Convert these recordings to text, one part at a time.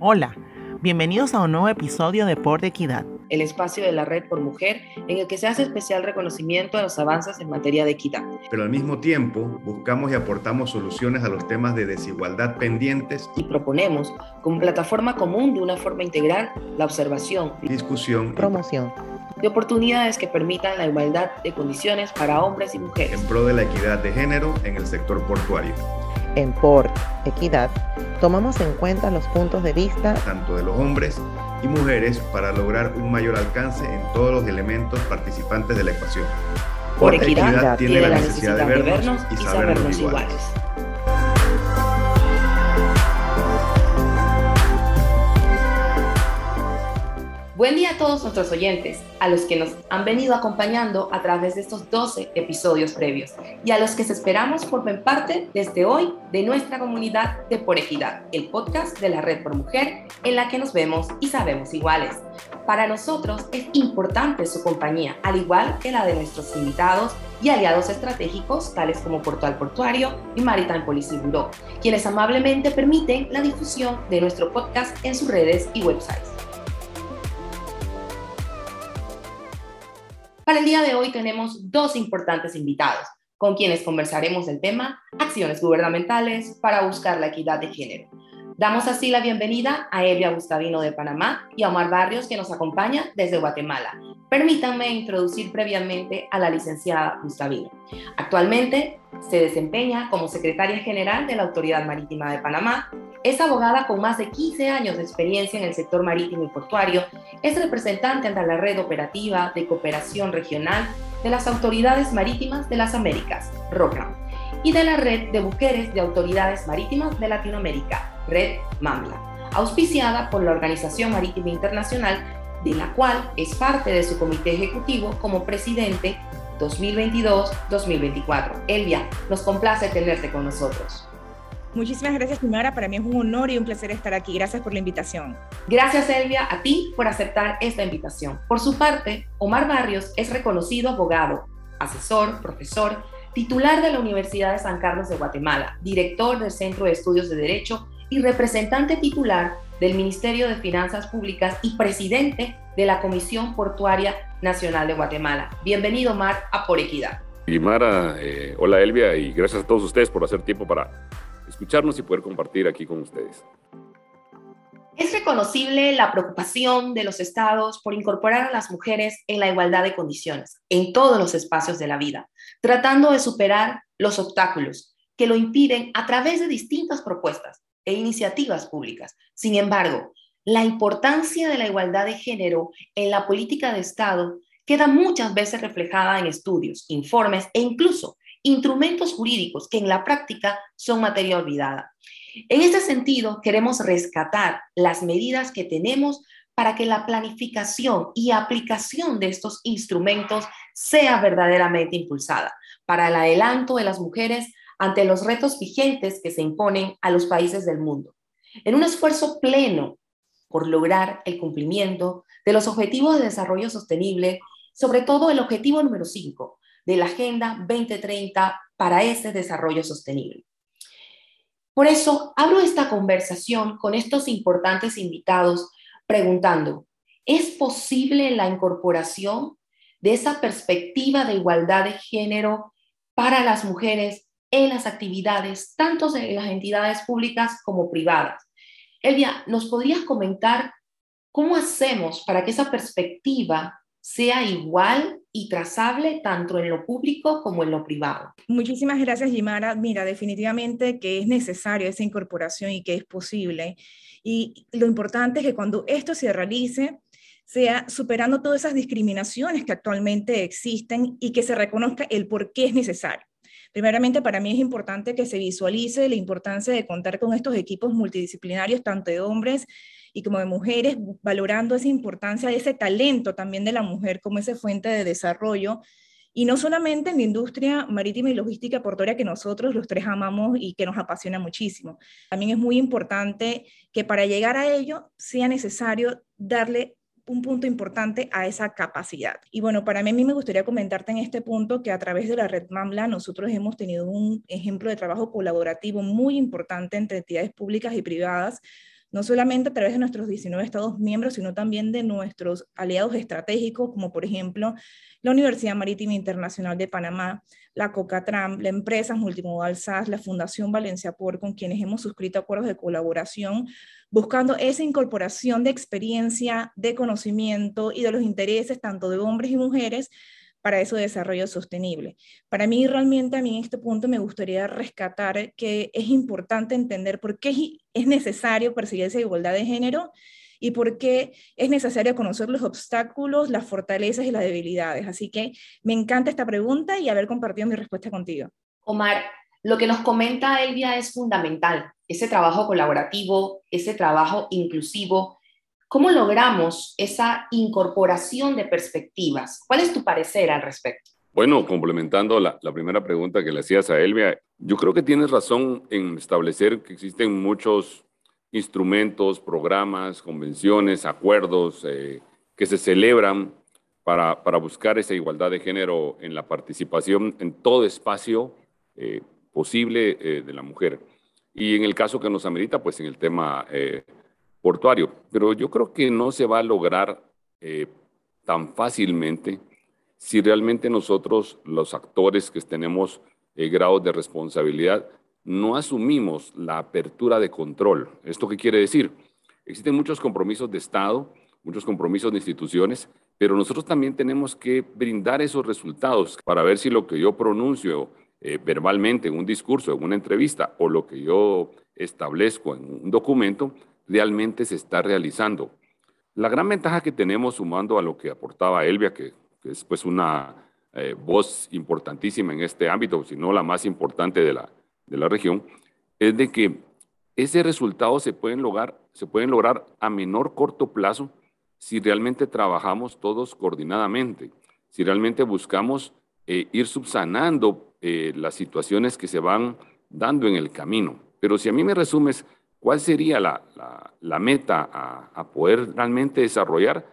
Hola, bienvenidos a un nuevo episodio de Por Equidad. El espacio de la Red por Mujer en el que se hace especial reconocimiento a los avances en materia de equidad. Pero al mismo tiempo buscamos y aportamos soluciones a los temas de desigualdad pendientes. Y proponemos como plataforma común de una forma integral la observación, discusión, promoción de oportunidades que permitan la igualdad de condiciones para hombres y mujeres. En pro de la equidad de género en el sector portuario. En Por Equidad tomamos en cuenta los puntos de vista tanto de los hombres y mujeres para lograr un mayor alcance en todos los elementos participantes de la ecuación. Por, equidad, tiene, la necesidad, de vernos, y, sabernos, iguales. Buen día a todos nuestros oyentes, a los que nos han venido acompañando a través de estos 12 episodios previos y a los que esperamos formen parte desde hoy de nuestra comunidad de Por Equidad, el podcast de la Red por Mujer en la que nos vemos y sabemos iguales. Para nosotros es importante su compañía, al igual que la de nuestros invitados y aliados estratégicos tales como Portual Portuario y Maritime Policy Bureau, quienes amablemente permiten la difusión de nuestro podcast en sus redes y websites. Para el día de hoy tenemos dos importantes invitados, con quienes conversaremos del tema acciones gubernamentales para buscar la equidad de género. Damos así la bienvenida a Evia Gustavino de Panamá y a Omar Barrios que nos acompaña desde Guatemala. Permítanme introducir previamente a la licenciada Gustavino. Actualmente se desempeña como secretaria general de la Autoridad Marítima de Panamá es abogada con más de 15 años de experiencia en el sector marítimo y portuario. Es representante ante la Red Operativa de Cooperación Regional de las Autoridades Marítimas de las Américas, ROCAM, y de la Red de Mujeres de Autoridades Marítimas de Latinoamérica, Red MAMLA, auspiciada por la Organización Marítima Internacional, de la cual es parte de su comité ejecutivo como presidente 2022-2024. Elvia, nos complace tenerte con nosotros. Muchísimas gracias, señora. Para mí es un honor y un placer estar aquí. Gracias por la invitación. Gracias, Elvia, a ti por aceptar esta invitación. Por su parte, Omar Barrios es reconocido abogado, asesor, profesor, titular de la Universidad de San Carlos de Guatemala, director del Centro de Estudios de Derecho y representante titular del Ministerio de Finanzas Públicas y presidente de la Comisión Portuaria Nacional de Guatemala. Bienvenido, Omar, a Por Equidad. Y Mara, eh, hola Elvia y gracias a todos ustedes por hacer tiempo para escucharnos y poder compartir aquí con ustedes. Es reconocible la preocupación de los estados por incorporar a las mujeres en la igualdad de condiciones en todos los espacios de la vida, tratando de superar los obstáculos que lo impiden a través de distintas propuestas e iniciativas públicas. Sin embargo, la importancia de la igualdad de género en la política de Estado queda muchas veces reflejada en estudios, informes e incluso instrumentos jurídicos que en la práctica son materia olvidada. En este sentido, queremos rescatar las medidas que tenemos para que la planificación y aplicación de estos instrumentos sea verdaderamente impulsada para el adelanto de las mujeres ante los retos vigentes que se imponen a los países del mundo. En un esfuerzo pleno por lograr el cumplimiento de los objetivos de desarrollo sostenible, sobre todo el objetivo número 5, de la Agenda 2030 para ese desarrollo sostenible. Por eso abro esta conversación con estos importantes invitados preguntando, ¿es posible la incorporación de esa perspectiva de igualdad de género para las mujeres en las actividades, tanto en las entidades públicas como privadas? Elvia, ¿nos podrías comentar cómo hacemos para que esa perspectiva sea igual y trazable tanto en lo público como en lo privado. Muchísimas gracias, Jimara. Mira, definitivamente que es necesario esa incorporación y que es posible. Y lo importante es que cuando esto se realice, sea superando todas esas discriminaciones que actualmente existen y que se reconozca el por qué es necesario. Primeramente, para mí es importante que se visualice la importancia de contar con estos equipos multidisciplinarios, tanto de hombres y como de mujeres, valorando esa importancia de ese talento también de la mujer como esa fuente de desarrollo. Y no solamente en la industria marítima y logística portuaria que nosotros los tres amamos y que nos apasiona muchísimo. También es muy importante que para llegar a ello sea necesario darle un punto importante a esa capacidad. Y bueno, para mí, a mí me gustaría comentarte en este punto que a través de la red MAMLA nosotros hemos tenido un ejemplo de trabajo colaborativo muy importante entre entidades públicas y privadas no solamente a través de nuestros 19 Estados miembros, sino también de nuestros aliados estratégicos, como por ejemplo la Universidad Marítima Internacional de Panamá, la COCATRAM, la empresa Multimodal SAS, la Fundación Valencia Por, con quienes hemos suscrito acuerdos de colaboración, buscando esa incorporación de experiencia, de conocimiento y de los intereses tanto de hombres y mujeres para ese desarrollo sostenible. Para mí, realmente, a mí en este punto me gustaría rescatar que es importante entender por qué es necesario perseguir esa igualdad de género y por qué es necesario conocer los obstáculos, las fortalezas y las debilidades. Así que me encanta esta pregunta y haber compartido mi respuesta contigo. Omar, lo que nos comenta Elvia es fundamental, ese trabajo colaborativo, ese trabajo inclusivo. ¿Cómo logramos esa incorporación de perspectivas? ¿Cuál es tu parecer al respecto? Bueno, complementando la, la, primera pregunta que le hacías a Elvia, yo creo que tienes razón en establecer que existen muchos instrumentos, programas, convenciones, acuerdos eh, que se celebran para, para, buscar esa igualdad de género en la participación en todo espacio eh, posible eh, de la mujer. Y en el caso que nos amerita, pues en el tema portuario. Pero yo creo que no se va a lograr tan fácilmente si realmente nosotros, los actores que tenemos grados de responsabilidad, no asumimos la apertura de control. ¿Esto qué quiere decir? Existen muchos compromisos de Estado, muchos compromisos de instituciones, pero nosotros también tenemos que brindar esos resultados para ver si lo que yo pronuncio eh, verbalmente en un discurso, en una entrevista, o lo que yo establezco en un documento, realmente se está realizando. La gran ventaja que tenemos sumando a lo que aportaba Elvia, que, es pues una eh, voz importantísima en este ámbito, si no la más importante de la, de la región, es de que ese resultado se pueden lograr, se pueden lograr a menor corto plazo si realmente trabajamos todos coordinadamente, si realmente buscamos eh, ir subsanando eh, las situaciones que se van dando en el camino. Pero si a mí me resumes, ¿cuál sería la, meta a, poder realmente desarrollar?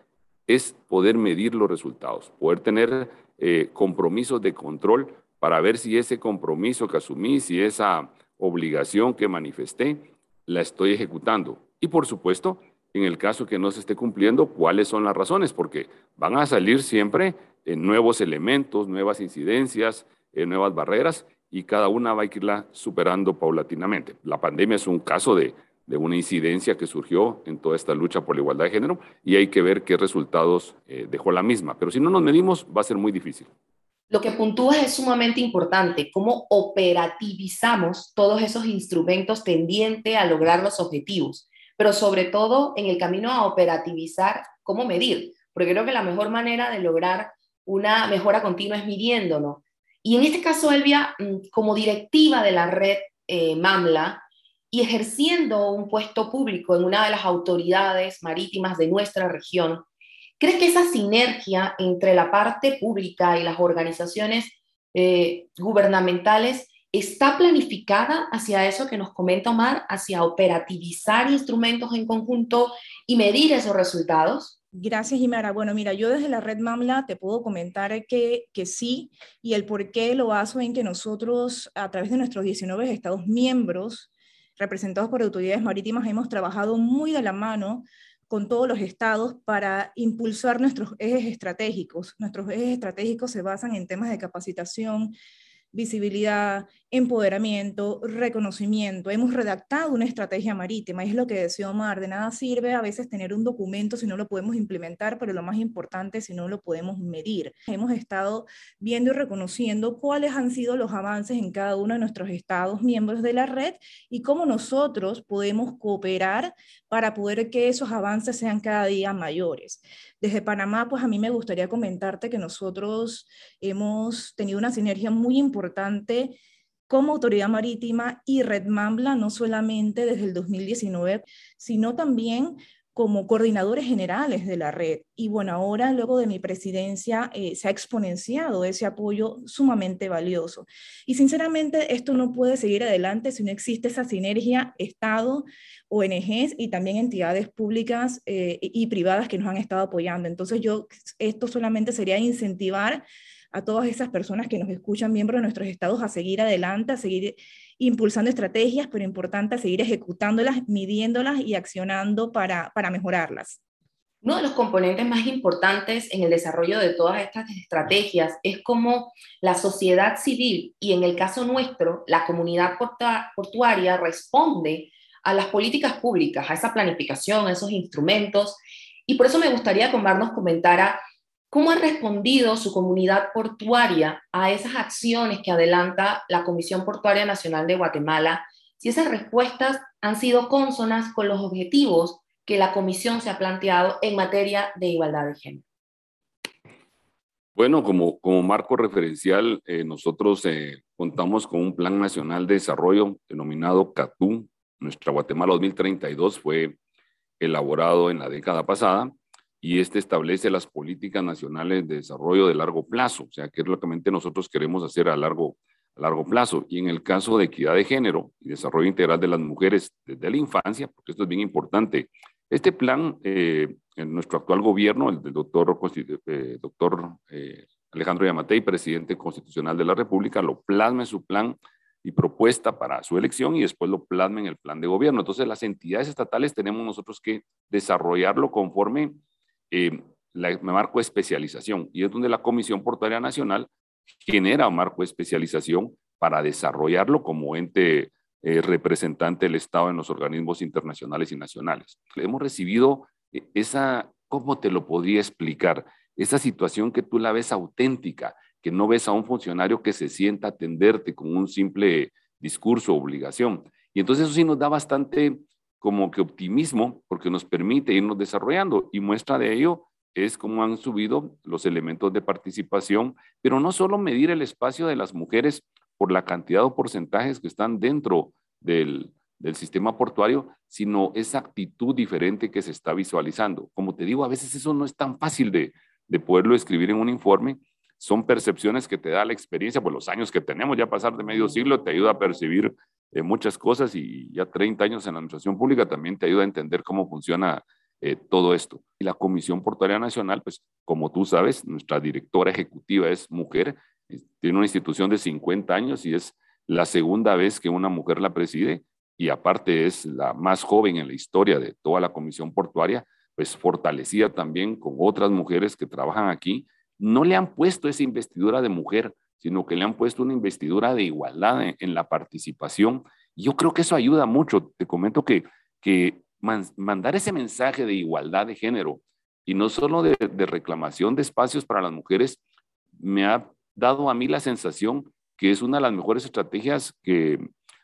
Es poder medir los resultados, poder tener eh, compromisos de control para ver si ese compromiso que asumí, si esa obligación que manifesté, la estoy ejecutando. Y por supuesto, en el caso que no se esté cumpliendo, cuáles son las razones, porque van a salir siempre eh, nuevos elementos, nuevas incidencias, eh, nuevas barreras, y cada una va a irla superando paulatinamente. La pandemia es un caso de, una incidencia que surgió en toda esta lucha por la igualdad de género y hay que ver qué resultados eh, dejó la misma. Pero si no nos medimos, va a ser muy difícil. Lo que puntúas es sumamente importante, cómo operativizamos todos esos instrumentos tendientes a lograr los objetivos, pero sobre todo en el camino a operativizar cómo medir, porque creo que la mejor manera de lograr una mejora continua es midiéndonos. Y en este caso, Elvia, mm, como directiva de la red eh, MAMLA y ejerciendo un puesto público en una de las autoridades marítimas de nuestra región, ¿Crees que esa sinergia entre la parte pública y las organizaciones eh, gubernamentales está planificada hacia eso que nos comenta Omar, hacia operativizar instrumentos en conjunto y medir esos resultados? Gracias, Jimara. Bueno, mira, yo desde la red MAMLA te puedo comentar que, que sí, y el por qué lo baso en que nosotros, a través de nuestros 19 estados miembros, representados por autoridades marítimas, hemos trabajado muy de la mano con todos los estados para impulsar nuestros ejes estratégicos. Nuestros ejes estratégicos se basan en temas de capacitación, visibilidad, empoderamiento, reconocimiento. Hemos redactado una estrategia marítima, es lo que decía Omar, de nada sirve a veces tener un documento si no lo podemos implementar, pero lo más importante si no lo podemos medir. Hemos estado viendo y reconociendo cuáles han sido los avances en cada uno de nuestros estados miembros de la red y cómo nosotros podemos cooperar para poder que esos avances sean cada día mayores. Desde Panamá, pues a mí me gustaría comentarte que nosotros hemos tenido una sinergia muy importante como autoridad marítima y Red Mambla, no solamente desde el 2019, sino también como coordinadores generales de la red. Y bueno, ahora luego de mi presidencia eh, se ha exponenciado ese apoyo sumamente valioso. Y sinceramente esto no puede seguir adelante si no existe esa sinergia Estado, ONGs y también entidades públicas eh, y privadas que nos han estado apoyando. Entonces yo, esto solamente sería incentivar a todas esas personas que nos escuchan, miembros de nuestros estados, a seguir adelante, a seguir impulsando estrategias, pero importante seguir ejecutándolas, midiéndolas y accionando para, para mejorarlas. Uno de los componentes más importantes en el desarrollo de todas estas estrategias es cómo la sociedad civil y en el caso nuestro, la comunidad portuaria responde a las políticas públicas, a esa planificación, a esos instrumentos. Y por eso me gustaría que Omar nos comentara cómo ha respondido su comunidad portuaria a esas acciones que adelanta la Comisión Portuaria Nacional de Guatemala, si esas respuestas han sido consonas con los objetivos que la Comisión se ha planteado en materia de igualdad de género. Bueno, como, como marco referencial, eh, nosotros eh, contamos con un Plan Nacional de Desarrollo denominado CATU, nuestra Guatemala 2032 fue elaborado en la década pasada y este establece las políticas nacionales de desarrollo de largo plazo, o sea, que es lo que nosotros queremos hacer a largo, a largo plazo. Y en el caso de equidad de género y desarrollo integral de las mujeres desde la infancia, porque esto es bien importante, este plan, eh, en nuestro actual gobierno, el del doctor, eh, doctor eh, Alejandro Yamatei, presidente constitucional de la República, lo plasma en su plan y propuesta para su elección y después lo plasma en el plan de gobierno. Entonces, las entidades estatales tenemos nosotros que desarrollarlo conforme eh, el marco de especialización y es donde la Comisión Portuaria Nacional genera un marco de especialización para desarrollarlo como ente eh, representante del Estado en los organismos internacionales y nacionales. Hemos recibido eh, esa, ¿cómo te lo podría explicar? Esa situación que tú la ves auténtica, que no ves a un funcionario que se sienta atenderte con un simple discurso o obligación. Y entonces eso sí nos da bastante como que optimismo porque nos permite irnos desarrollando y muestra de ello es cómo han subido los elementos de participación, pero no solo medir el espacio de las mujeres por la cantidad o porcentajes que están dentro del, del sistema portuario, sino esa actitud diferente que se está visualizando. Como te digo, a veces eso no es tan fácil de, de poderlo escribir en un informe, son percepciones que te da la experiencia, pues los años que tenemos, ya pasar de medio siglo te ayuda a percibir eh, muchas cosas y ya 30 años en la administración pública también te ayuda a entender cómo funciona eh, todo esto. Y la Comisión Portuaria Nacional, pues como tú sabes, nuestra directora ejecutiva es mujer, tiene una institución de 50 años y es la segunda vez que una mujer la preside y aparte es la más joven en la historia de toda la Comisión Portuaria, pues fortalecida también con otras mujeres que trabajan aquí no le han puesto esa investidura de mujer, sino que le han puesto una investidura de igualdad en, la participación. yo creo que eso ayuda mucho. Te comento que, que mandar ese mensaje de igualdad de género y no solo de, reclamación de espacios para las mujeres, me ha dado a mí la sensación que es una de las mejores estrategias que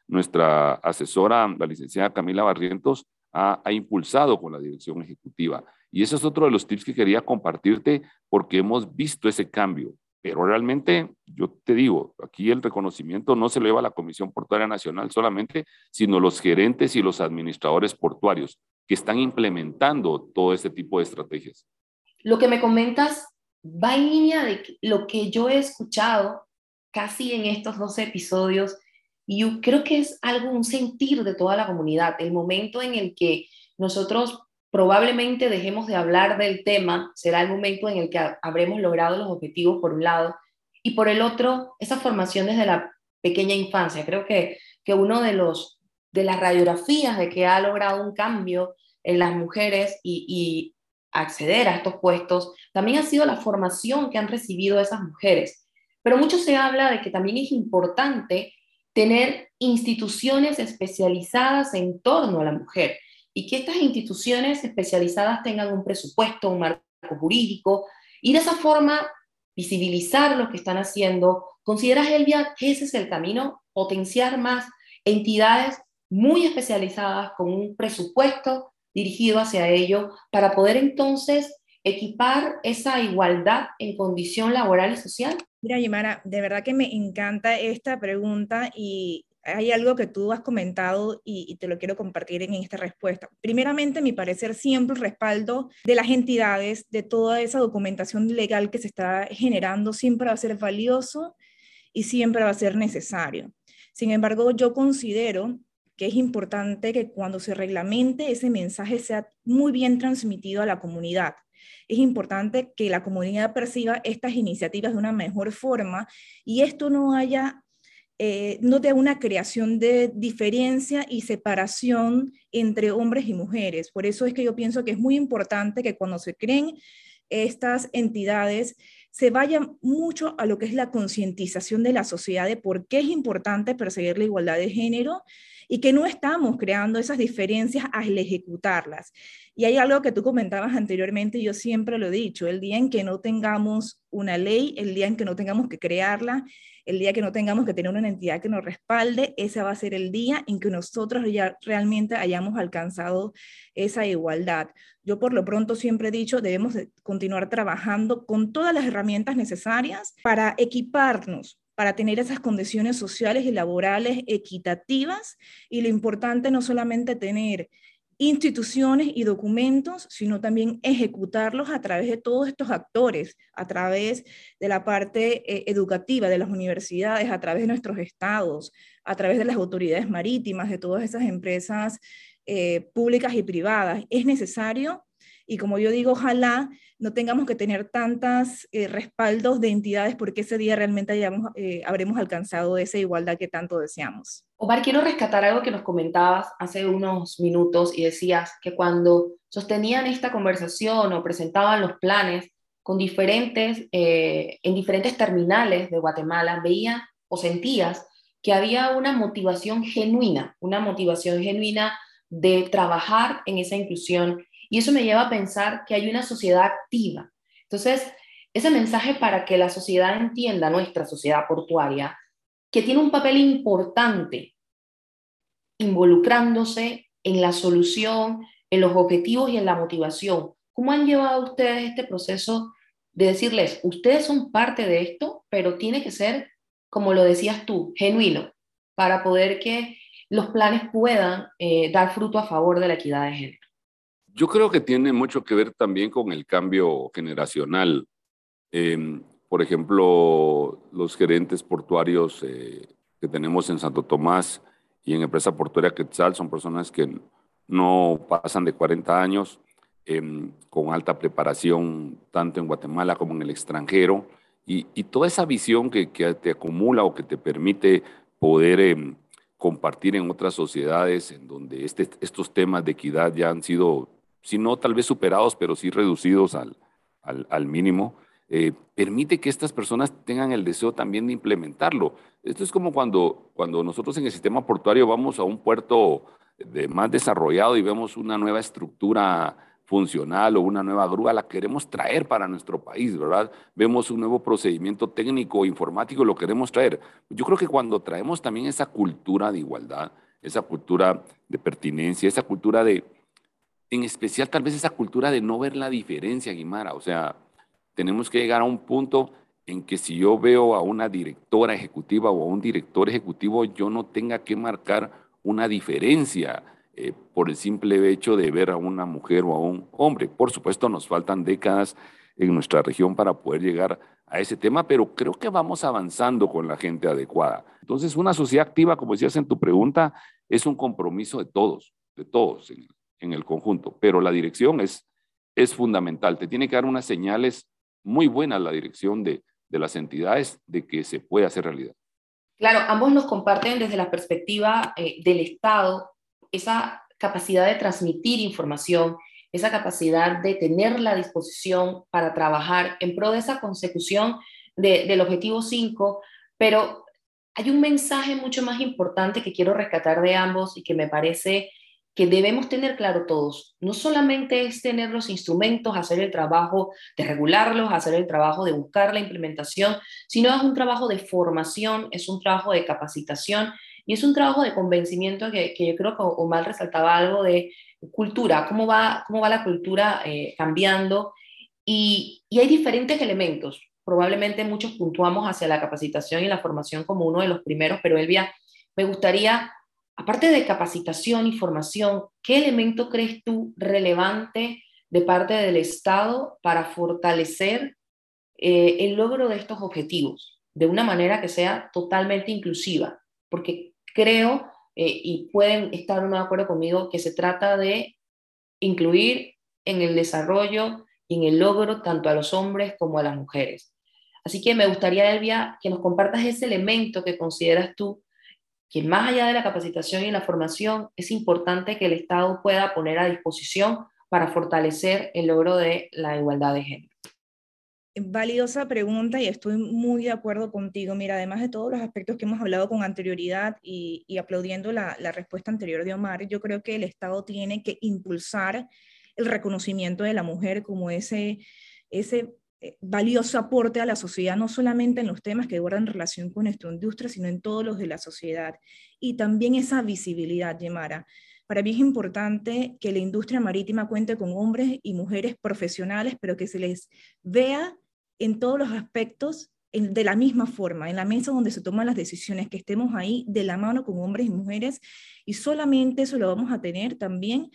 nuestra asesora, la licenciada Camila Barrientos, ha, impulsado con la dirección ejecutiva. Y ese es otro de los tips que quería compartirte porque hemos visto ese cambio. Pero realmente, yo te digo, aquí el reconocimiento no se lo lleva a la Comisión Portuaria Nacional solamente, sino los gerentes y los administradores portuarios que están implementando todo este tipo de estrategias. Lo que me comentas va en línea de lo que yo he escuchado casi en estos dos episodios y yo creo que es algo, un sentir de toda la comunidad. El momento en el que nosotros probablemente dejemos de hablar del tema será el momento en el que habremos logrado los objetivos por un lado y por el otro, esa formación desde la pequeña infancia. Creo que, que uno de los de las radiografías de que ha logrado un cambio en las mujeres y, y acceder a estos puestos, también ha sido la formación que han recibido esas mujeres. Pero mucho se habla de que también es importante tener instituciones especializadas en torno a la mujer y que estas instituciones especializadas tengan un presupuesto, un marco jurídico y de esa forma visibilizar lo que están haciendo. ¿Consideras, Elvia, que ese es el camino? Potenciar más entidades muy especializadas con un presupuesto dirigido hacia ello para poder entonces equipar esa igualdad en condición laboral y social? Mira, Yimara, de verdad que me encanta esta pregunta y hay algo que tú has comentado y, te lo quiero compartir en esta respuesta. Primeramente, mi parecer, siempre el respaldo de las entidades, de toda esa documentación legal que se está generando, siempre va a ser valioso y siempre va a ser necesario. Sin embargo, yo considero que es importante que cuando se reglamente ese mensaje sea muy bien transmitido a la comunidad es importante que la comunidad perciba estas iniciativas de una mejor forma y esto no haya eh, no de una creación de diferencia y separación entre hombres y mujeres. Por eso es que yo pienso que es muy importante que cuando se creen estas entidades se vaya mucho a lo que es la concientización de la sociedad de por qué es importante perseguir la igualdad de género y que no estamos creando esas diferencias al ejecutarlas. Y hay algo que tú comentabas anteriormente, yo siempre lo he dicho, el día en que no tengamos una ley, el día en que no tengamos que crearla, el día que no tengamos que tener una entidad que nos respalde, ese va a ser el día en que nosotros ya realmente hayamos alcanzado esa igualdad. Yo por lo pronto siempre he dicho, debemos continuar trabajando con todas las herramientas necesarias para equiparnos para tener esas condiciones sociales y laborales equitativas y lo importante no solamente tener instituciones y documentos, sino también ejecutarlos a través de todos estos actores, a través de la parte eh, educativa de las universidades, a través de nuestros estados, a través de las autoridades marítimas, de todas esas empresas eh, públicas y privadas. Es necesario y como yo digo, ojalá no tengamos que tener tantos eh, respaldos de entidades porque ese día realmente hayamos, habremos alcanzado esa igualdad que tanto deseamos. Omar, quiero rescatar algo que nos comentabas hace unos minutos y decías que cuando sostenían esta conversación o presentaban los planes con diferentes, eh, en diferentes terminales de Guatemala, veías o sentías que había una motivación genuina, una motivación genuina de trabajar en esa inclusión. Y eso me lleva a pensar que hay una sociedad activa. Entonces, ese mensaje para que la sociedad entienda, nuestra sociedad portuaria, que tiene un papel importante involucrándose en la solución, en los objetivos y en la motivación. ¿Cómo han llevado ustedes este proceso de decirles, ustedes son parte de esto, pero tiene que ser, como lo decías tú, genuino, para poder que los planes puedan eh, dar fruto a favor de la equidad de género? Yo creo que tiene mucho que ver también con el cambio generacional. Em, por ejemplo, los gerentes portuarios eh, que tenemos en Santo Tomás y en Empresa Portuaria Quetzal son personas que no pasan de 40 años, em, con alta preparación tanto en Guatemala como en el extranjero, y, toda esa visión que, te acumula o que te permite poder em, compartir en otras sociedades en donde este, estos temas de equidad ya han sido, si no tal vez superados, pero sí reducidos al, mínimo, eh, permite que estas personas tengan el deseo también de implementarlo. Esto es como cuando, cuando nosotros en el sistema portuario vamos a un puerto de más desarrollado y vemos una nueva estructura funcional o una nueva grúa, la queremos traer para nuestro país, ¿verdad? Vemos un nuevo procedimiento técnico, informático, lo queremos traer. Yo creo que cuando traemos también esa cultura de igualdad, esa cultura de pertinencia, esa cultura de, en especial tal vez esa cultura de no ver la diferencia, Guimara, o sea, tenemos que llegar a un punto en que si yo veo a una directora ejecutiva o a un director ejecutivo, yo no tenga que marcar una diferencia eh, por el simple hecho de ver a una mujer o a un hombre. Por supuesto, nos faltan décadas en nuestra región para poder llegar a ese tema, pero creo que vamos avanzando con la gente adecuada. Entonces, una sociedad activa, como decías en tu pregunta, es un compromiso de todos, de todos en, en el conjunto, pero la dirección es, es fundamental. Te tiene que dar unas señales muy buena la dirección de, las entidades de que se puede hacer realidad. Claro, ambos nos comparten desde la perspectiva eh, del Estado esa capacidad de transmitir información, esa capacidad de tener la disposición para trabajar en pro de esa consecución del objetivo 5, pero hay un mensaje mucho más importante que quiero rescatar de ambos y que me parece que debemos tener claro todos. No solamente es tener los instrumentos, hacer el trabajo de regularlos, hacer el trabajo de buscar la implementación, sino es un trabajo de formación, es un trabajo de capacitación y es un trabajo de convencimiento que, yo creo que Omar resaltaba algo de cultura, cómo va, cómo va la cultura eh, cambiando y, y hay diferentes elementos. Probablemente muchos puntuamos hacia la capacitación y la formación como uno de los primeros, pero Elvia, me gustaría aparte de capacitación y formación, ¿qué elemento crees tú relevante de parte del Estado para fortalecer eh, el logro de estos objetivos de una manera que sea totalmente inclusiva? Porque creo, eh, y pueden estar de acuerdo conmigo, que se trata de incluir en el desarrollo y en el logro tanto a los hombres como a las mujeres. Así que me gustaría, Elvia, que nos compartas ese elemento que consideras tú que más allá de la capacitación y la formación, es importante que el Estado pueda poner a disposición para fortalecer el logro de la igualdad de género. Valiosa pregunta y estoy muy de acuerdo contigo. Mira, además de todos los aspectos que hemos hablado con anterioridad y, aplaudiendo la, la, respuesta anterior de Omar, yo creo que el Estado tiene que impulsar el reconocimiento de la mujer como ese, ese valioso aporte a la sociedad, no solamente en los temas que guardan relación con nuestra industria, sino en todos los de la sociedad. Y también esa visibilidad, Yemara. Para mí es importante que la industria marítima cuente con hombres y mujeres profesionales, pero que se les vea en todos los aspectos de la misma forma, en la mesa donde se toman las decisiones, que estemos ahí de la mano con hombres y mujeres, y solamente eso lo vamos a tener también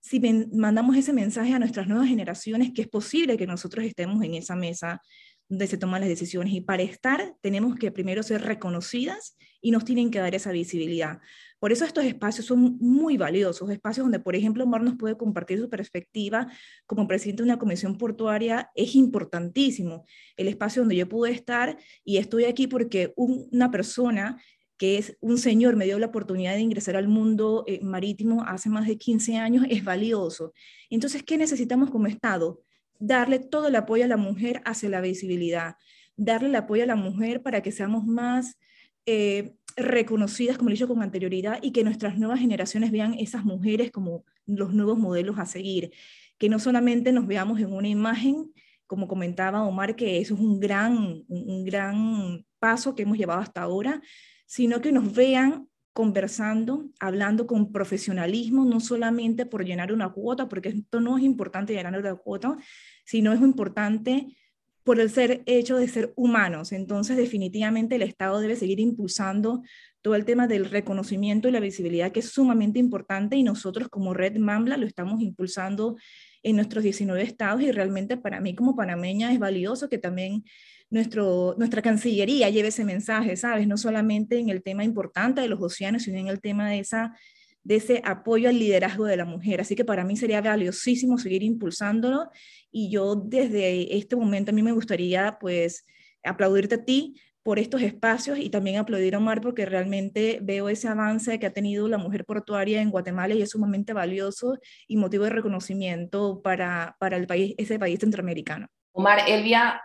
si mandamos ese mensaje a nuestras nuevas generaciones, que es posible que nosotros estemos en esa mesa donde se toman las decisiones. Y para estar tenemos que primero ser reconocidas y nos tienen que dar esa visibilidad. Por eso estos espacios son muy valiosos, espacios donde, por ejemplo, Omar nos puede compartir su perspectiva como presidente de una comisión portuaria, es importantísimo. El espacio donde yo pude estar y estoy aquí porque una persona que es un señor, me dio la oportunidad de ingresar al mundo eh, marítimo hace más de 15 años, es valioso. Entonces, ¿qué necesitamos como Estado? Darle todo el apoyo a la mujer hacia la visibilidad, darle el apoyo a la mujer para que seamos más eh, reconocidas, como he dicho con anterioridad, y que nuestras nuevas generaciones vean esas mujeres como los nuevos modelos a seguir, que no solamente nos veamos en una imagen, como comentaba Omar, que eso es un gran, un gran paso que hemos llevado hasta ahora, sino que nos vean conversando, hablando con profesionalismo, no solamente por llenar una cuota, porque esto no es importante llenar una cuota, sino es importante por el ser hecho de ser humanos. Entonces, definitivamente el Estado debe seguir impulsando todo el tema del reconocimiento y la visibilidad, que es sumamente importante, y nosotros como Red Mambla lo estamos impulsando en nuestros 19 estados, y realmente para mí como panameña es valioso que también nuestro, nuestra Cancillería lleve ese mensaje, ¿sabes? No solamente en el tema importante de los océanos, sino en el tema de, esa, de ese apoyo al liderazgo de la mujer. Así que para mí sería valiosísimo seguir impulsándolo y yo desde este momento a mí me gustaría pues aplaudirte a ti por estos espacios y también aplaudir a Omar porque realmente veo ese avance que ha tenido la mujer portuaria en Guatemala y es sumamente valioso y motivo de reconocimiento para, para el país, ese país centroamericano. Omar, Elvia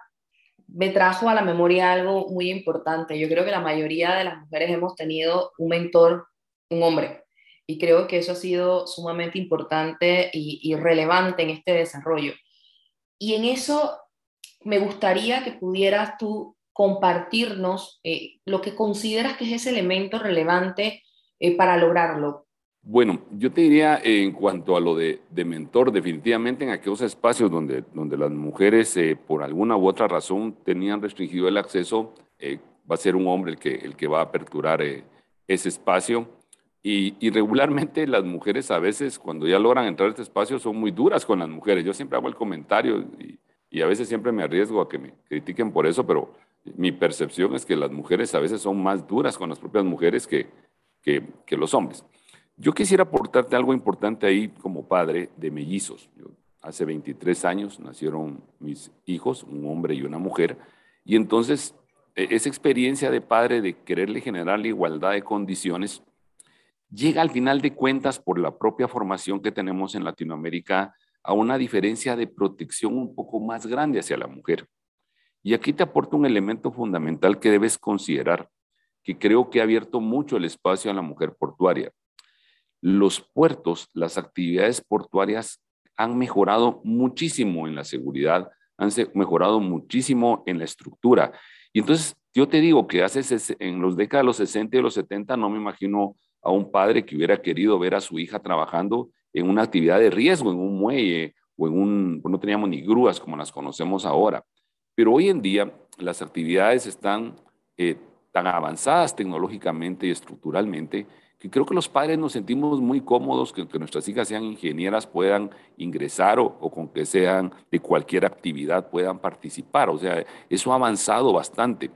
me trajo a la memoria algo muy importante. Yo creo que la mayoría de las mujeres hemos tenido un mentor, un hombre, y creo que eso ha sido sumamente importante y, relevante en este desarrollo. Y en eso me gustaría que pudieras tú compartirnos eh, lo que consideras que es ese elemento relevante eh, para lograrlo. Bueno, yo te diría en cuanto a lo de, mentor, definitivamente en aquellos espacios donde, donde las mujeres eh, por alguna u otra razón tenían restringido el acceso, eh, va a ser un hombre el que, el que va a aperturar eh, ese espacio. Y, regularmente las mujeres a veces cuando ya logran entrar a este espacio son muy duras con las mujeres. Yo siempre hago el comentario y, a veces siempre me arriesgo a que me critiquen por eso, pero mi percepción es que las mujeres a veces son más duras con las propias mujeres que, que los hombres. Yo quisiera aportarte algo importante ahí como padre de mellizos. hace 23 años nacieron mis hijos, un hombre y una mujer, y entonces e, esa experiencia de padre de quererle generar la igualdad de condiciones llega al final de cuentas por la propia formación que tenemos en Latinoamérica a una diferencia de protección un poco más grande hacia la mujer. Y aquí te aporto un elemento fundamental que debes considerar, que creo que ha abierto mucho el espacio a la mujer portuaria los puertos, las actividades portuarias han mejorado muchísimo en la seguridad, han mejorado muchísimo en la estructura. Y entonces yo te digo que hace en los décadas de los 60 y los 70 no me imagino a un padre que hubiera querido ver a su hija trabajando en una actividad de riesgo, en un muelle o en un, no teníamos ni grúas como las conocemos ahora. Pero hoy en día las actividades están eh, tan avanzadas tecnológicamente y estructuralmente que creo que los padres nos sentimos muy cómodos que, que nuestras hijas sean ingenieras, puedan ingresar o, o, con que sean de cualquier actividad puedan participar. O sea, eso ha avanzado bastante.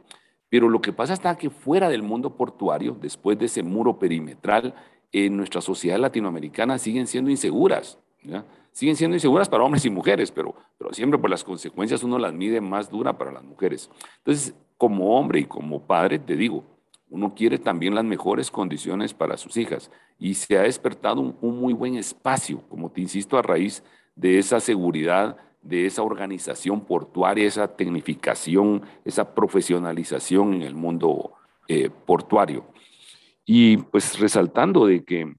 Pero lo que pasa está que fuera del mundo portuario, después de ese muro perimetral, en nuestra sociedad latinoamericana siguen siendo inseguras. siguen siendo inseguras para hombres y mujeres, pero, pero siempre por las consecuencias uno las mide más dura para las mujeres. Entonces, como hombre y como padre, te digo, uno quiere también las mejores condiciones para sus hijas y se ha despertado un, muy buen espacio, como te insisto, a raíz de esa seguridad, de esa organización portuaria, esa tecnificación, esa profesionalización en el mundo eh, portuario. Y pues resaltando de que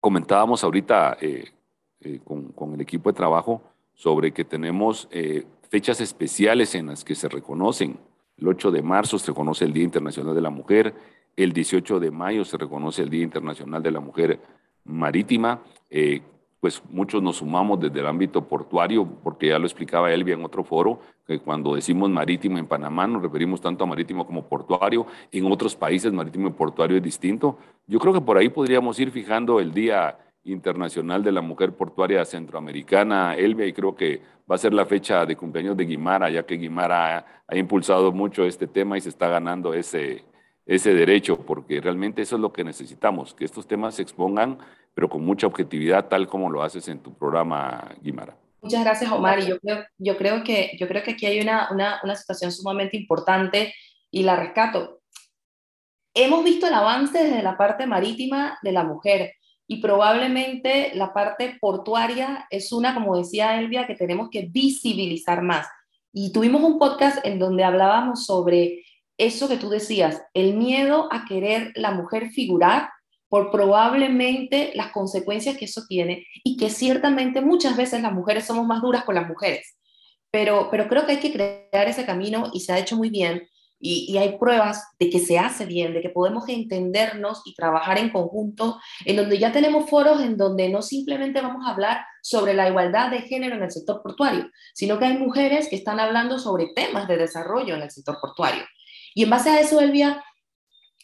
comentábamos ahorita eh, eh, con, el equipo de trabajo sobre que tenemos fechas especiales en las que se reconocen. El 8 de marzo se reconoce el Día Internacional de la Mujer, el 18 de mayo se reconoce el Día Internacional de la Mujer Marítima, pues muchos nos sumamos desde el ámbito portuario, porque ya lo explicaba Elvia en otro foro, que cuando decimos marítimo en Panamá nos referimos tanto a marítimo como portuario, en otros países marítimo y portuario es distinto. Yo creo que por ahí podríamos ir fijando el Día Internacional de la Mujer Portuaria Centroamericana, Elvia, y creo que va a ser la fecha de cumpleaños de Guimara, ya que Guimara ha, ha impulsado mucho este tema y se está ganando ese, ese derecho, porque realmente eso es lo que necesitamos, que estos temas se expongan pero con mucha objetividad, tal como lo haces en tu programa, Guimara. Muchas gracias, Omar. Y yo creo, yo creo, que, yo creo que aquí hay una, una, una situación sumamente importante y la rescato. Hemos visto el avance desde la parte marítima de la mujer y probablemente la parte portuaria es una, como decía Elvia, que tenemos que visibilizar más. Y tuvimos un podcast en donde hablábamos sobre eso que tú decías, el miedo a querer la mujer figurar por probablemente las consecuencias que eso tiene y que ciertamente muchas veces las mujeres somos más duras con las mujeres. Pero, pero creo que hay que crear ese camino y se ha hecho muy bien y, hay pruebas de que se hace bien, de que podemos entendernos y trabajar en conjunto, en donde ya tenemos foros en donde no simplemente vamos a hablar sobre la igualdad de género en el sector portuario, sino que hay mujeres que están hablando sobre temas de desarrollo en el sector portuario. Y en base a eso, Elvia,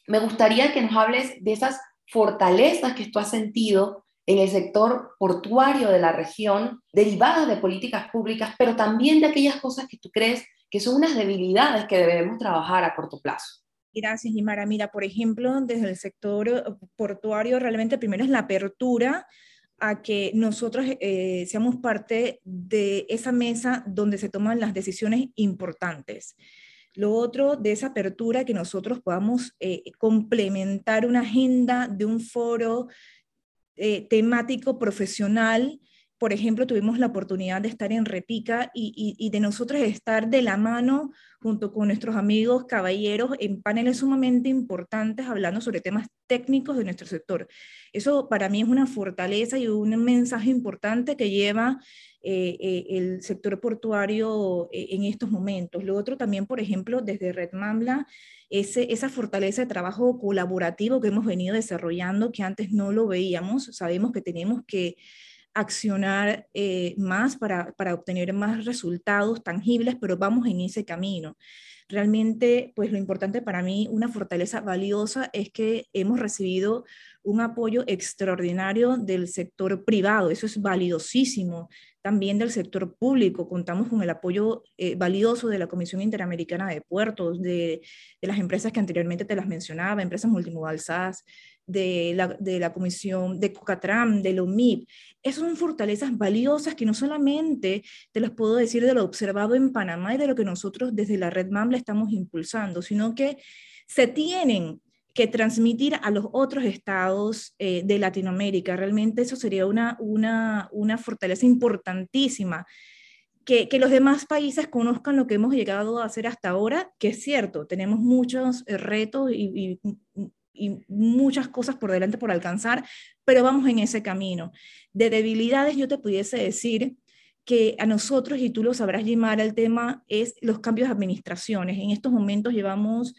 me gustaría que nos hables de esas fortalezas que tú has sentido en el sector portuario de la región, derivadas de políticas públicas, pero también de aquellas cosas que tú crees que son unas debilidades que debemos trabajar a corto plazo. Gracias, Imara. Mira, por ejemplo, desde el sector portuario, realmente primero es la apertura a que nosotros eh, seamos parte de esa mesa donde se toman las decisiones importantes. Lo otro, de esa apertura, que nosotros podamos eh, complementar una agenda de un foro eh, temático profesional. Por ejemplo, tuvimos la oportunidad de estar en Repica y, y, de nosotros estar de la mano junto con nuestros amigos caballeros en paneles sumamente importantes hablando sobre temas técnicos de nuestro sector. Eso para mí es una fortaleza y un mensaje importante que lleva eh, eh, el sector portuario eh, en estos momentos. Lo otro también, por ejemplo, desde Red Mambla, ese, esa fortaleza de trabajo colaborativo que hemos venido desarrollando, que antes no lo veíamos, sabemos que tenemos que accionar más para, para, obtener más resultados tangibles, pero vamos en ese camino. Realmente, pues lo importante para mí, una fortaleza valiosa, es que hemos recibido un apoyo extraordinario del sector privado, eso es valiosísimo también del sector público. Contamos con el apoyo eh, valioso de la Comisión Interamericana de Puertos, de, de, las empresas que anteriormente te las mencionaba, empresas multimodal SAS, de la, de la Comisión de Cocatram, de la UMIP. Esas son fortalezas valiosas que no solamente te las puedo decir de lo observado en Panamá y de lo que nosotros desde la Red MAMLA estamos impulsando, sino que se tienen que transmitir a los otros estados eh, de Latinoamérica. Realmente eso sería una, una, una fortaleza importantísima. Que, que, los demás países conozcan lo que hemos llegado a hacer hasta ahora, que es cierto, tenemos muchos eh, retos y, y, y, muchas cosas por delante por alcanzar, pero vamos en ese camino. De debilidades yo te pudiese decir que a nosotros, y tú lo sabrás, llamar el tema es los cambios de administraciones. En estos momentos llevamos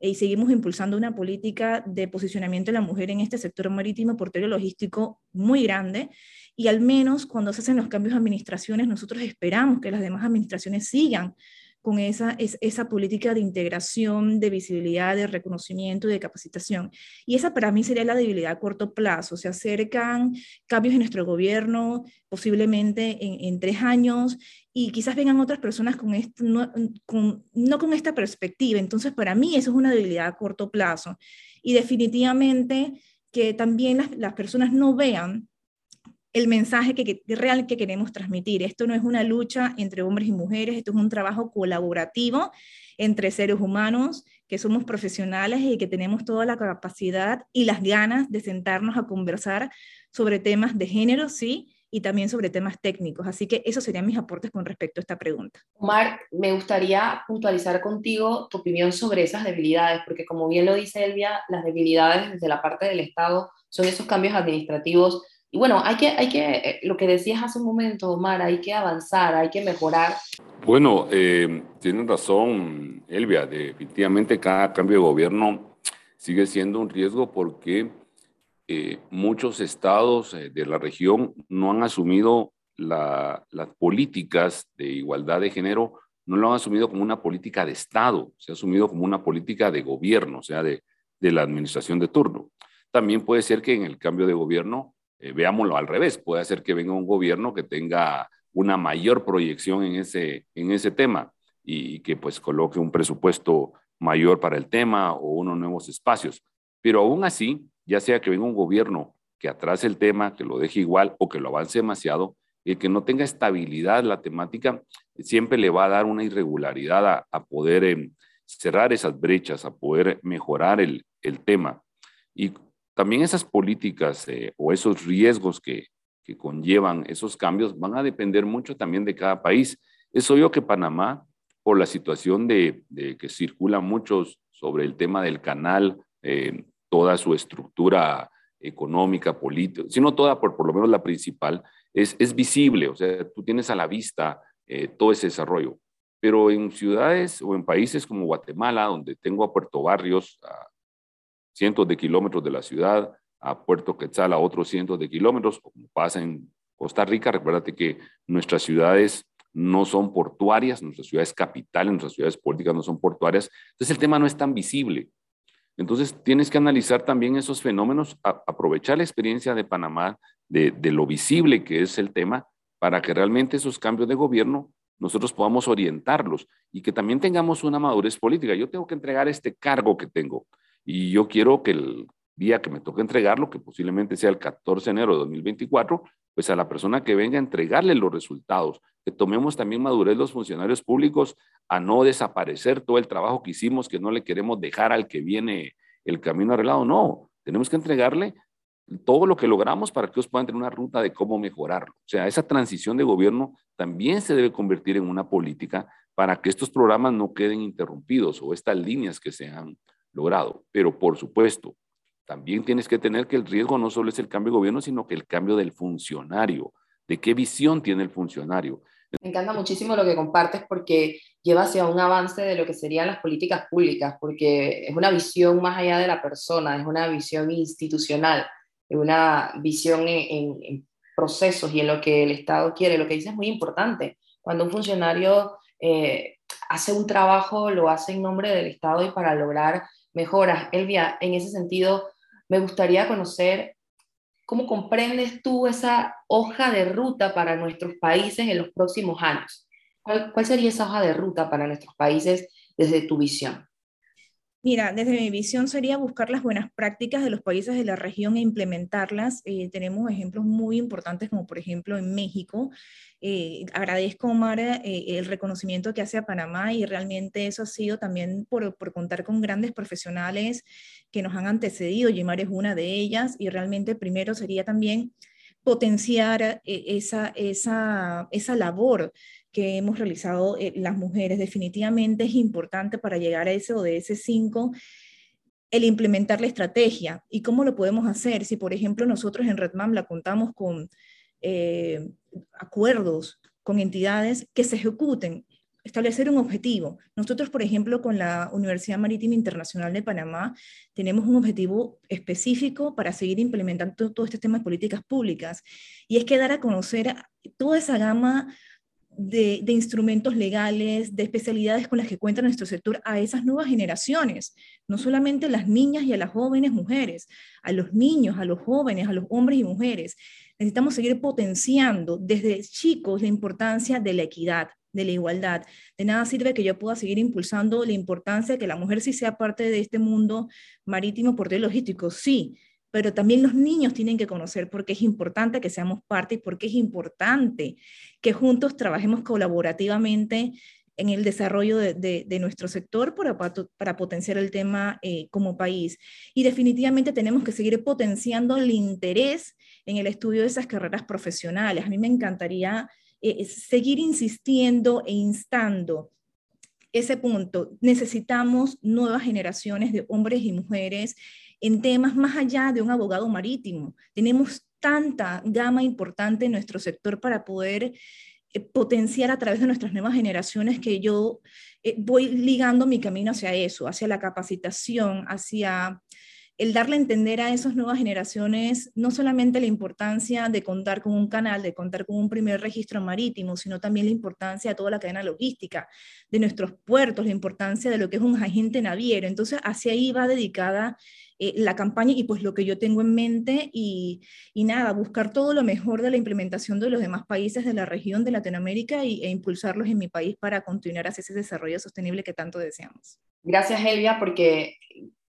y seguimos impulsando una política de posicionamiento de la mujer en este sector marítimo, portuario logístico muy grande. Y al menos cuando se hacen los cambios de administraciones, nosotros esperamos que las demás administraciones sigan con esa, esa política de integración, de visibilidad, de reconocimiento y de capacitación. Y esa para mí sería la debilidad a corto plazo. Se acercan cambios en nuestro gobierno, posiblemente en, tres años, y quizás vengan otras personas con, no, con, no esta perspectiva. Entonces, para mí eso es una debilidad a corto plazo. Y definitivamente que también las personas no vean el mensaje que, real que queremos transmitir. Esto no es una lucha entre hombres y mujeres, esto es un trabajo colaborativo entre seres humanos que somos profesionales y que tenemos toda la capacidad y las ganas de sentarnos a conversar sobre temas de género, sí, y también sobre temas técnicos. Así que esos serían mis aportes con respecto a esta pregunta. Omar, me gustaría puntualizar contigo tu opinión sobre esas debilidades, porque como bien lo dice Elvia, las debilidades desde la parte del Estado son esos cambios administrativos. Y bueno, hay que, hay que, eh, lo que decías hace un momento, Omar, hay que avanzar, hay que mejorar. Bueno, eh, tienes razón, Elvia, definitivamente cada cambio de gobierno sigue siendo un riesgo porque eh, muchos estados eh, de la región no han asumido las políticas de igualdad de género, no lo han asumido como una política de Estado, se ha asumido como una política de gobierno, o sea, de, la administración de turno. También puede ser que en el cambio de gobierno, eh, veámoslo al revés, puede ser que venga un gobierno que tenga una mayor proyección en ese, en ese tema y que pues coloque un presupuesto mayor para el tema o unos nuevos espacios. Pero aún así, ya sea que venga un gobierno que atrase el tema, que lo deje igual o que lo avance demasiado, el que no tenga estabilidad la temática siempre le va a dar una irregularidad a, poder em, cerrar esas brechas, a poder mejorar el, tema. Y también esas políticas eh, o esos riesgos que, conllevan esos cambios van a depender mucho también de cada país. Es obvio que Panamá, por la situación de, que circulan muchos sobre el tema del canal, eh, toda su estructura económica, política, sino toda, por, lo menos la principal, es, es visible, o sea, tú tienes a la vista eh, todo ese desarrollo. Pero en ciudades o en países como Guatemala, donde tengo a Puerto Barrios a cientos de kilómetros de la ciudad, a Puerto Quetzal a otros cientos de kilómetros, como pasa en Costa Rica, recuérdate que nuestras ciudades no son portuarias, nuestras ciudades capitales, nuestras ciudades políticas no son portuarias, entonces el tema no es tan visible. Entonces, tienes que analizar también esos fenómenos, aprovechar la experiencia de Panamá, de, lo visible que es el tema, para que realmente esos cambios de gobierno nosotros podamos orientarlos y que también tengamos una madurez política. Yo tengo que entregar este cargo que tengo y yo quiero que el día que me toque entregarlo, que posiblemente sea el 14 de enero de 2024, pues a la persona que venga a entregarle los resultados, que tomemos también madurez los funcionarios públicos a no desaparecer todo el trabajo que hicimos, que no le queremos dejar al que viene el camino arreglado, no, tenemos que entregarle todo lo que logramos para que ellos puedan tener una ruta de cómo mejorarlo. O sea, esa transición de gobierno también se debe convertir en una política para que estos programas no queden interrumpidos o estas líneas que se han logrado. Pero por supuesto, también tienes que tener que el riesgo no solo es el cambio de gobierno, sino que el cambio del funcionario, de qué visión tiene el funcionario. Me encanta muchísimo lo que compartes porque lleva hacia un avance de lo que serían las políticas públicas, porque es una visión más allá de la persona, es una visión institucional, es una visión en, procesos y en lo que el Estado quiere. Lo que dice es muy importante. Cuando un funcionario eh, hace un trabajo, lo hace en nombre del Estado y para lograr mejoras. Elvia, en ese sentido, me gustaría conocer cómo comprendes tú esa hoja de ruta para nuestros países en los próximos años. ¿Cuál, sería esa hoja de ruta para nuestros países desde tu visión? Mira, desde mi visión sería buscar las buenas prácticas de los países de la región e implementarlas. Eh, tenemos ejemplos muy importantes como por ejemplo en México. Eh, agradezco, Omar, eh, el reconocimiento que hace a Panamá y realmente eso ha sido también por, por, contar con grandes profesionales que nos han antecedido. Yimar es una de ellas y realmente primero sería también potenciar esa, esa, esa labor que hemos realizado eh, las mujeres. Definitivamente es importante para llegar a ese ODS 5 el implementar la estrategia. ¿Y cómo lo podemos hacer? Si, por ejemplo, nosotros en Redmam la contamos con eh, acuerdos con entidades que se ejecuten, establecer un objetivo. Nosotros, por ejemplo, con la Universidad Marítima Internacional de Panamá, tenemos un objetivo específico para seguir implementando todo este tema de políticas públicas, y es que dar a conocer toda esa gama de, instrumentos legales, de especialidades con las que cuenta nuestro sector a esas nuevas generaciones, no solamente a las niñas y a las jóvenes mujeres, a los niños, a los jóvenes, a los hombres y mujeres. Necesitamos seguir potenciando desde chicos la importancia de la equidad, de la igualdad. De nada sirve que yo pueda seguir impulsando la importancia de que la mujer sí sea parte de este mundo marítimo, portuario logístico, sí, pero también los niños tienen que conocer por qué es importante que seamos parte y por qué es importante que juntos trabajemos colaborativamente en el desarrollo de, nuestro sector para, para, potenciar el tema eh, como país. Y definitivamente tenemos que seguir potenciando el interés en el estudio de esas carreras profesionales. A mí me encantaría eh, seguir insistiendo e instando ese punto. Necesitamos nuevas generaciones de hombres y mujeres en temas más allá de un abogado marítimo. Tenemos tanta gama importante en nuestro sector para poder eh, potenciar a través de nuestras nuevas generaciones que yo eh, voy ligando mi camino hacia eso, hacia la capacitación, hacia el darle a entender a esas nuevas generaciones no solamente la importancia de contar con un canal, de contar con un primer registro marítimo, sino también la importancia de toda la cadena logística, de nuestros puertos, la importancia de lo que es un agente naviero. Entonces, hacia ahí va dedicada eh, la campaña y pues lo que yo tengo en mente y, y, nada, buscar todo lo mejor de la implementación de los demás países de la región de Latinoamérica y, e impulsarlos en mi país para continuar hacia ese desarrollo sostenible que tanto deseamos. Gracias, Elvia, porque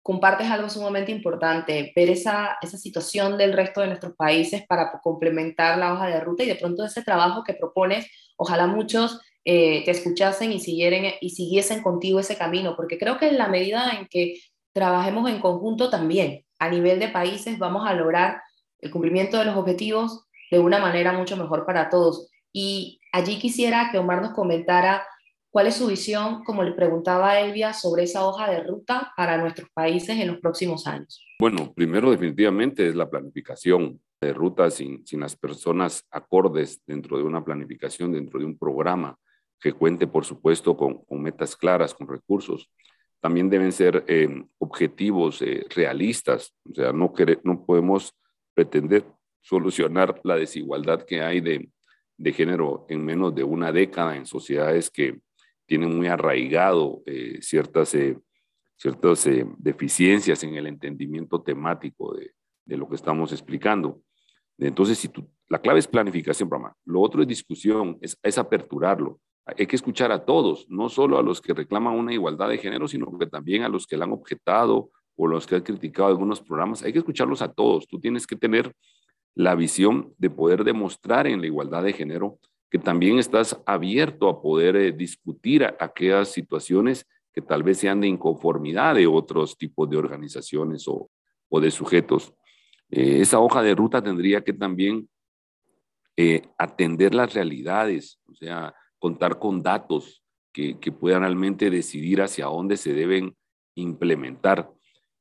compartes algo sumamente importante, ver esa, esa situación del resto de nuestros países para complementar la hoja de ruta y de pronto ese trabajo que propones, ojalá muchos eh, te escuchasen y, siguieren, y siguiesen contigo ese camino, porque creo que en la medida en que trabajemos en conjunto también, a nivel de países, vamos a lograr el cumplimiento de los objetivos de una manera mucho mejor para todos. Y allí quisiera que Omar nos comentara ¿Cuál es su visión, como le preguntaba Elvia, sobre esa hoja de ruta para nuestros países en los próximos años? Bueno, primero definitivamente es la planificación de ruta sin, las personas acordes dentro de una planificación, dentro de un programa que cuente, por supuesto, con metas claras, con recursos. También deben ser eh, objetivos eh, realistas, o sea, no, no podemos pretender solucionar la desigualdad que hay de, de género en menos de una década en sociedades que tienen muy arraigado eh, ciertas, eh, ciertas eh, deficiencias en el entendimiento temático de, de, lo que estamos explicando. Entonces, si tú, la clave es planificación, programa. Lo otro es discusión, es, es aperturarlo. Hay que escuchar a todos, no solo a los que reclaman una igualdad de género, sino que también a los que la han objetado o los que han criticado algunos programas. Hay que escucharlos a todos. Tú tienes que tener la visión de poder demostrar en la igualdad de género que también estás abierto a poder eh, discutir aquellas situaciones que tal vez sean de inconformidad de otros tipos de organizaciones o, o de sujetos. Eh, esa hoja de ruta tendría que también eh, atender las realidades, o sea, contar con datos que, que puedan realmente decidir hacia dónde se deben implementar.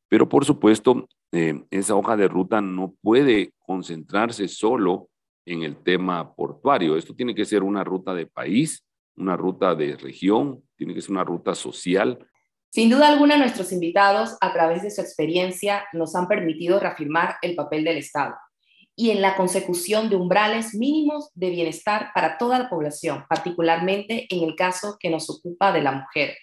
Pero por supuesto, esa hoja de ruta no puede concentrarse solo en el tema portuario. Esto tiene que ser una ruta de país, una ruta de región, tiene que ser una ruta social. Sin duda alguna, nuestros invitados, a través de su experiencia, nos han permitido reafirmar el papel del Estado y en la consecución de umbrales mínimos de bienestar para toda la población, particularmente en el caso que nos ocupa de la mujer.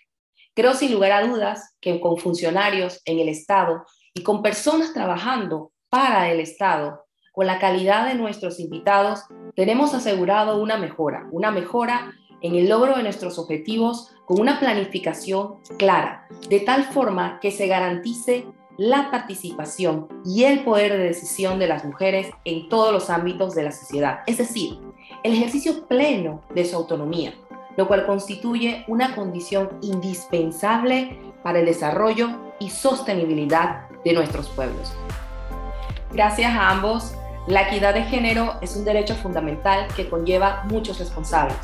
Creo sin lugar a dudas que con funcionarios en el Estado y con personas trabajando para el Estado, con la calidad de nuestros invitados, tenemos asegurado una mejora, una mejora en el logro de nuestros objetivos con una planificación clara, de tal forma que se garantice la participación y el poder de decisión de las mujeres en todos los ámbitos de la sociedad, es decir, el ejercicio pleno de su autonomía, lo cual constituye una condición indispensable para el desarrollo y sostenibilidad de nuestros pueblos. Gracias a ambos la equidad de género es un derecho fundamental que conlleva muchos responsables.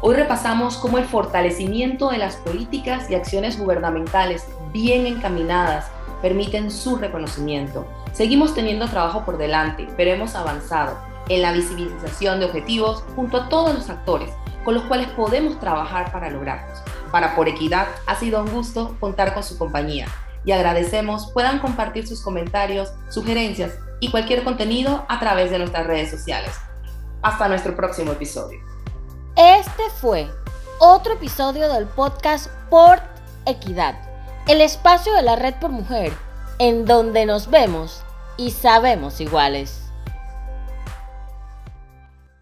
Hoy repasamos cómo el fortalecimiento de las políticas y acciones gubernamentales bien encaminadas permiten su reconocimiento. Seguimos teniendo trabajo por delante, pero hemos avanzado en la visibilización de objetivos junto a todos los actores con los cuales podemos trabajar para lograrlos. Para Por Equidad ha sido un gusto contar con su compañía y agradecemos puedan compartir sus comentarios, sugerencias y cualquier contenido a través de nuestras redes sociales. Hasta nuestro próximo episodio. Este fue otro episodio del podcast Por Equidad, el espacio de la Red por Mujer, en donde nos vemos y sabemos iguales.